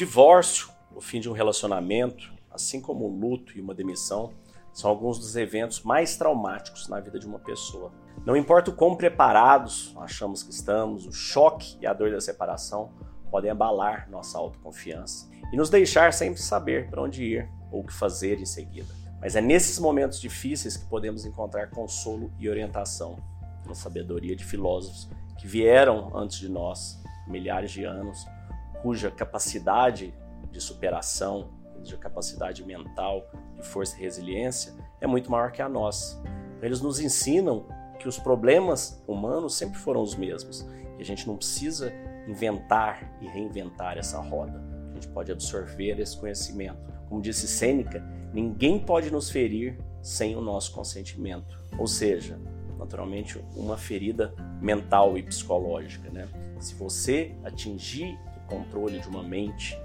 divórcio, o fim de um relacionamento, assim como o luto e uma demissão, são alguns dos eventos mais traumáticos na vida de uma pessoa. Não importa o quão preparados achamos que estamos, o choque e a dor da separação podem abalar nossa autoconfiança e nos deixar sempre saber para onde ir ou o que fazer em seguida. Mas é nesses momentos difíceis que podemos encontrar consolo e orientação na sabedoria de filósofos que vieram antes de nós, milhares de anos, cuja capacidade de superação, de capacidade mental, de força e resiliência é muito maior que a nossa. Eles nos ensinam que os problemas humanos sempre foram os mesmos e a gente não precisa inventar e reinventar essa roda. A gente pode absorver esse conhecimento. Como disse Sêneca, ninguém pode nos ferir sem o nosso consentimento. Ou seja, naturalmente, uma ferida mental e psicológica. Né? Se você atingir controle de uma mente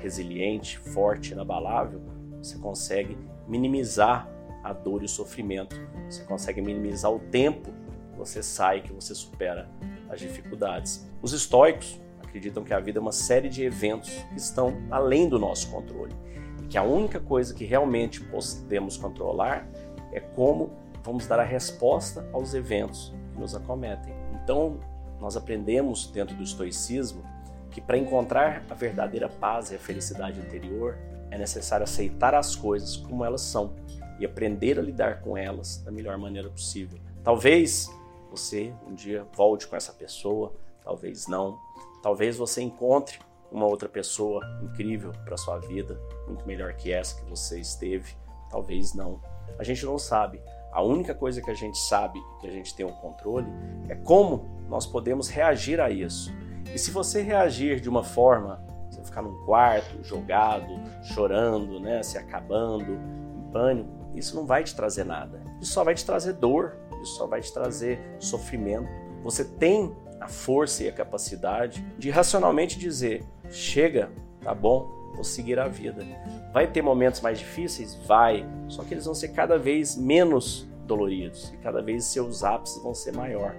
resiliente, forte, inabalável, você consegue minimizar a dor e o sofrimento. Você consegue minimizar o tempo que você sai, que você supera as dificuldades. Os estoicos acreditam que a vida é uma série de eventos que estão além do nosso controle e que a única coisa que realmente podemos controlar é como vamos dar a resposta aos eventos que nos acometem. Então, nós aprendemos dentro do estoicismo que para encontrar a verdadeira paz e a felicidade interior é necessário aceitar as coisas como elas são e aprender a lidar com elas da melhor maneira possível. Talvez você um dia volte com essa pessoa, talvez não. Talvez você encontre uma outra pessoa incrível para sua vida, muito melhor que essa que você esteve, talvez não. A gente não sabe. A única coisa que a gente sabe, que a gente tem o um controle, é como nós podemos reagir a isso. E se você reagir de uma forma, você ficar num quarto, jogado, chorando, né, se acabando, em pânico, isso não vai te trazer nada. Isso só vai te trazer dor, isso só vai te trazer sofrimento. Você tem a força e a capacidade de racionalmente dizer: chega, tá bom, vou seguir a vida. Vai ter momentos mais difíceis? Vai, só que eles vão ser cada vez menos doloridos e cada vez seus ápices vão ser maior.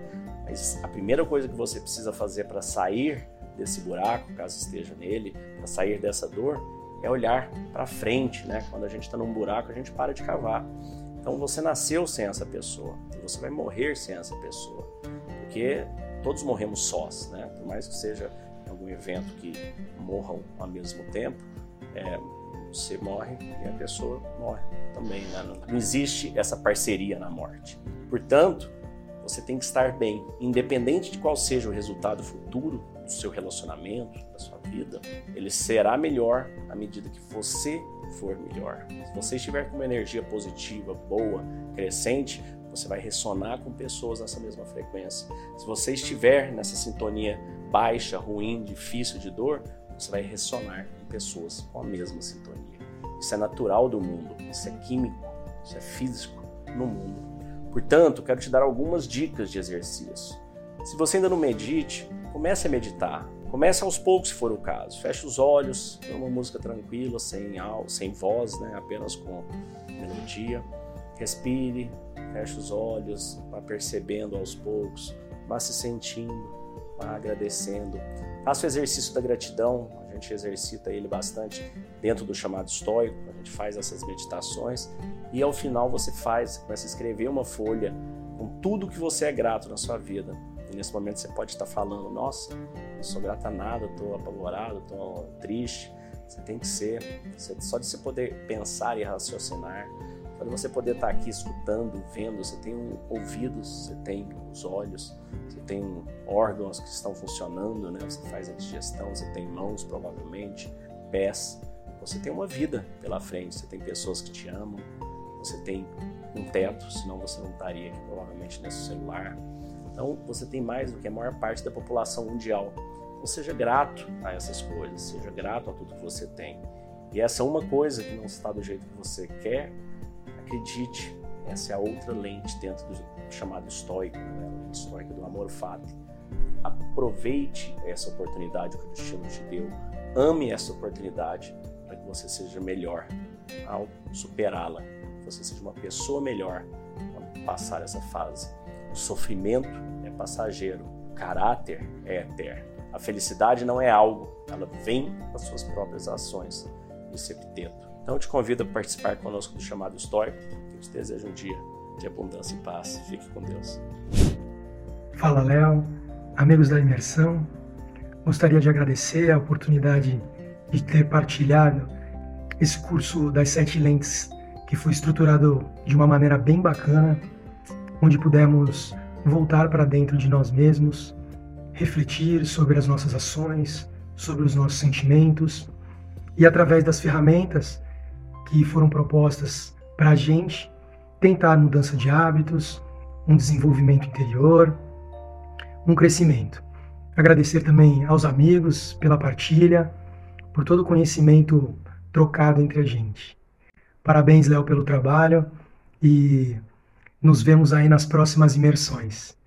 A primeira coisa que você precisa fazer para sair desse buraco, caso esteja nele, para sair dessa dor, é olhar para frente, né? Quando a gente está num buraco, a gente para de cavar. Então você nasceu sem essa pessoa e você vai morrer sem essa pessoa, porque todos morremos sós, né? Por mais que seja algum evento que morram ao mesmo tempo, é, você morre e a pessoa morre também. Né? Não existe essa parceria na morte. Portanto, você tem que estar bem, independente de qual seja o resultado futuro do seu relacionamento, da sua vida, ele será melhor à medida que você for melhor. Se você estiver com uma energia positiva, boa, crescente, você vai ressonar com pessoas nessa mesma frequência. Se você estiver nessa sintonia baixa, ruim, difícil de dor, você vai ressonar com pessoas com a mesma sintonia. Isso é natural do mundo, isso é químico, isso é físico no mundo. Portanto, quero te dar algumas dicas de exercício. Se você ainda não medite, comece a meditar. Comece aos poucos, se for o caso. Feche os olhos, uma música tranquila, sem, sem voz, né? apenas com melodia. Respire, feche os olhos, vá percebendo aos poucos, vá se sentindo, vá agradecendo. Faça o exercício da gratidão, gente exercita ele bastante dentro do chamado estoico, a gente faz essas meditações e ao final você faz, começa a escrever uma folha com tudo que você é grato na sua vida. E nesse momento você pode estar falando: Nossa, não sou grato a nada, estou apavorado, estou triste. Você tem que ser, só de você poder pensar e raciocinar, de você poder estar aqui escutando, vendo, você tem ouvidos, você tem os olhos, você tem órgãos que estão funcionando, né? Você faz a digestão, você tem mãos provavelmente, pés. Você tem uma vida pela frente, você tem pessoas que te amam, você tem um teto, senão você não estaria aqui provavelmente nesse celular. Então você tem mais do que a maior parte da população mundial. Então seja grato a essas coisas, seja grato a tudo que você tem. E essa é uma coisa que não está do jeito que você quer, acredite, essa é a outra lente dentro do chamado estoico, né? a lente estoica do amor fati. Aproveite essa oportunidade que o destino te deu, ame essa oportunidade para que você seja melhor ao superá-la você seja uma pessoa melhor quando passar essa fase. O sofrimento é passageiro, o caráter é eterno. A felicidade não é algo, ela vem das suas próprias ações, disse Epiteto. Então te convido a participar conosco do chamado histórico. Eu te desejo um dia de abundância e paz. Fique com Deus. Fala, Léo, amigos da imersão. Gostaria de agradecer a oportunidade de ter partilhado esse curso das sete lentes que foi estruturado de uma maneira bem bacana, onde pudemos voltar para dentro de nós mesmos, refletir sobre as nossas ações, sobre os nossos sentimentos e através das ferramentas que foram propostas para a gente tentar mudança de hábitos, um desenvolvimento interior, um crescimento. Agradecer também aos amigos pela partilha, por todo o conhecimento trocado entre a gente. Parabéns, Léo, pelo trabalho e nos vemos aí nas próximas imersões.